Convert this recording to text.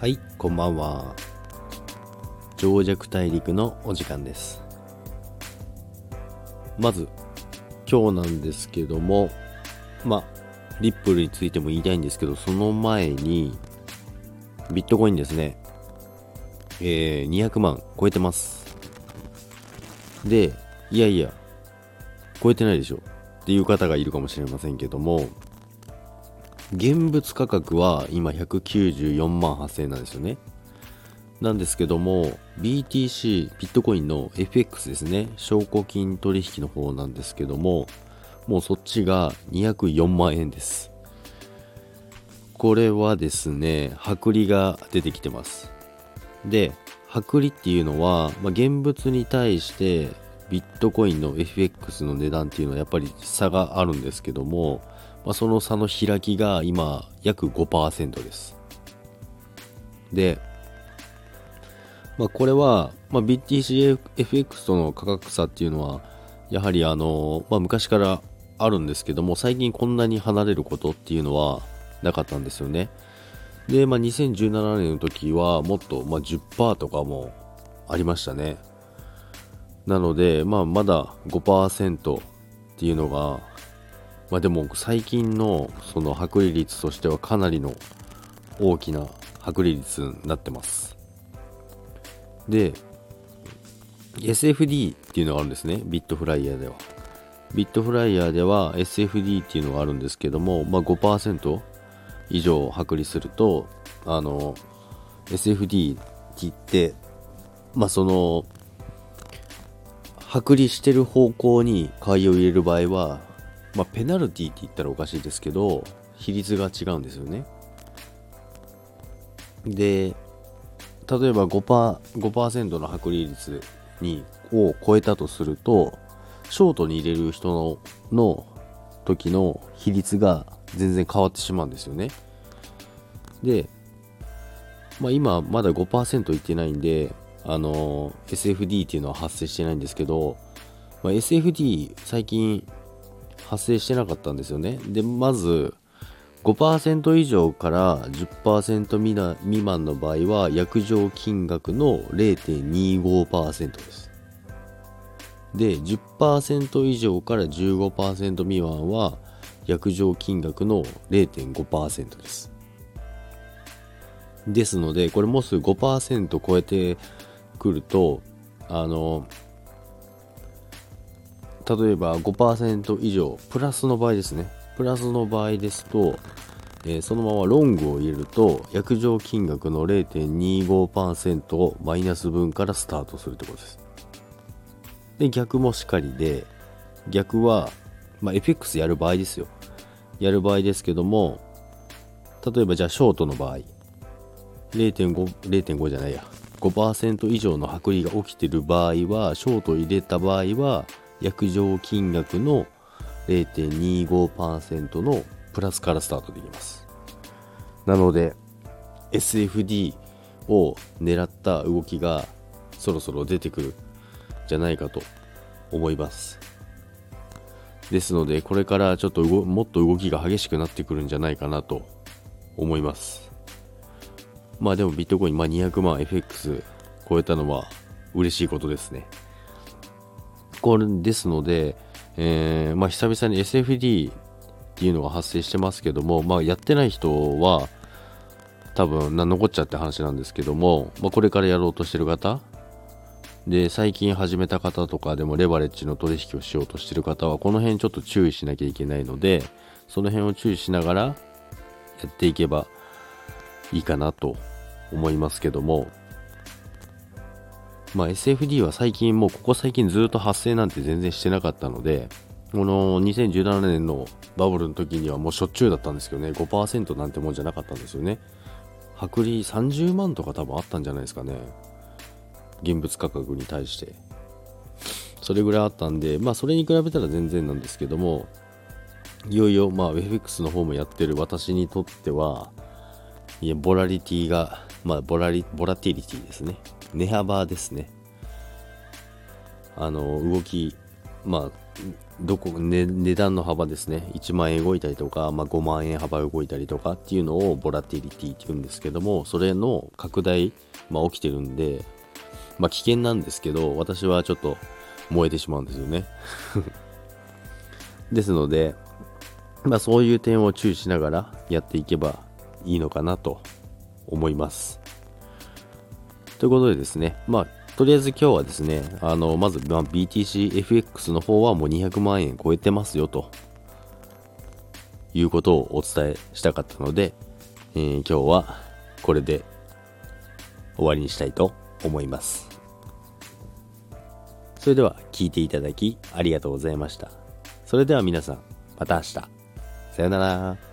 はい、こんばんは。情弱大陸のお時間です。まず、今日なんですけども、まあ、リップルについても言いたいんですけど、その前に、ビットコインですね。えー、200万超えてます。で、いやいや、超えてないでしょっていう方がいるかもしれませんけども、現物価格は今194万8000円なんですよね。なんですけども、BTC、ビットコインの FX ですね、証拠金取引の方なんですけども、もうそっちが204万円です。これはですね、薄利が出てきてます。で、薄利っていうのは、まあ、現物に対してビットコインの FX の値段っていうのはやっぱり差があるんですけども、まあ、その差の開きが今約5%です。で、まあ、これは、まあ、BTCFX との価格差っていうのはやはりあの、まあ、昔からあるんですけども最近こんなに離れることっていうのはなかったんですよね。で、まあ、2017年の時はもっと、まあ、10%とかもありましたね。なので、まあ、まだ5%っていうのが、まあ、でも最近のその剥離率としてはかなりの大きな剥離率になってます。で、SFD っていうのがあるんですね、ビットフライヤーでは。ビットフライヤーでは SFD っていうのがあるんですけども、まあ、5%以上剥離すると、あの、SFD って言って、まあ、その、剥離してる方向に買いを入れる場合は、まあ、ペナルティって言ったらおかしいですけど、比率が違うんですよね。で、例えば 5%, 5の剥離率にを超えたとすると、ショートに入れる人のの時の比率が全然変わってしまうんですよね。で、まあ、今まだ5%いってないんで、あの SFD っていうのは発生してないんですけど、まあ、SFD 最近発生してなかったんですよね。で、まず5%以上から10%未な未満の場合は約定金額の0.25%です。で、10%以上から15%未満は約定金額の0.5%です。ですので、これもし5%超えてくると、あの、例えば5%以上、プラスの場合ですね。プラスの場合ですと、えーそのままロングを入れると、約定金額の0.25%をマイナス分からスタートするってことです。で、逆もしかりで、逆は、まあ、FX やる場合ですよ。やる場合ですけども、例えばじゃあショートの場合、0.5、0.5じゃないや、5%以上の剥離が起きてる場合は、ショート入れた場合は、約定金額の0.25%のプラスからスタートできます。なので、SFD を狙った動きがそろそろ出てくるじゃないかと思います。ですので、これからちょっともっと動きが激しくなってくるんじゃないかなと思います。まあでもビットコイン、まあ、200万 FX 超えたのは嬉しいことですね。これですので、えーまあ久々に SFD っていうのが発生してますけども、まあやってない人は多分残っちゃって話なんですけども、まあ、これからやろうとしてる方で最近始めた方とかでもレバレッジの取引をしようとしてる方はこの辺ちょっと注意しなきゃいけないのでその辺を注意しながらやっていけばいいかなと思いますけどもまあ SFD は最近もうここ最近ずっと発生なんて全然してなかったのでこの2017年のバブルの時にはもうしょっちゅうだったんですけどね5%なんてもんじゃなかったんですよね。薄利30万とか多分あったんじゃないですかね。現物価格に対して。それぐらいあったんでまあそれに比べたら全然なんですけどもいよいよまあ FX の方もやってる私にとってはいやボラリティがまあボラリボラティリティですね。値幅ですねあの動きまあどこ、ね、値段の幅ですね。1万円動いたりとか、まあ、5万円幅動いたりとかっていうのをボラティリティって言うんですけども、それの拡大、まあ、起きてるんで、まあ、危険なんですけど、私はちょっと燃えてしまうんですよね。ですので、まあ、そういう点を注意しながらやっていけばいいのかなと思います。ということでですね、まあ、とりあえず今日はですね、あの、まず、まあ、BTCFX の方はもう200万円超えてますよということをお伝えしたかったので、えー、今日はこれで終わりにしたいと思います。それでは聞いていただきありがとうございました。それでは皆さん、また明日。さよなら。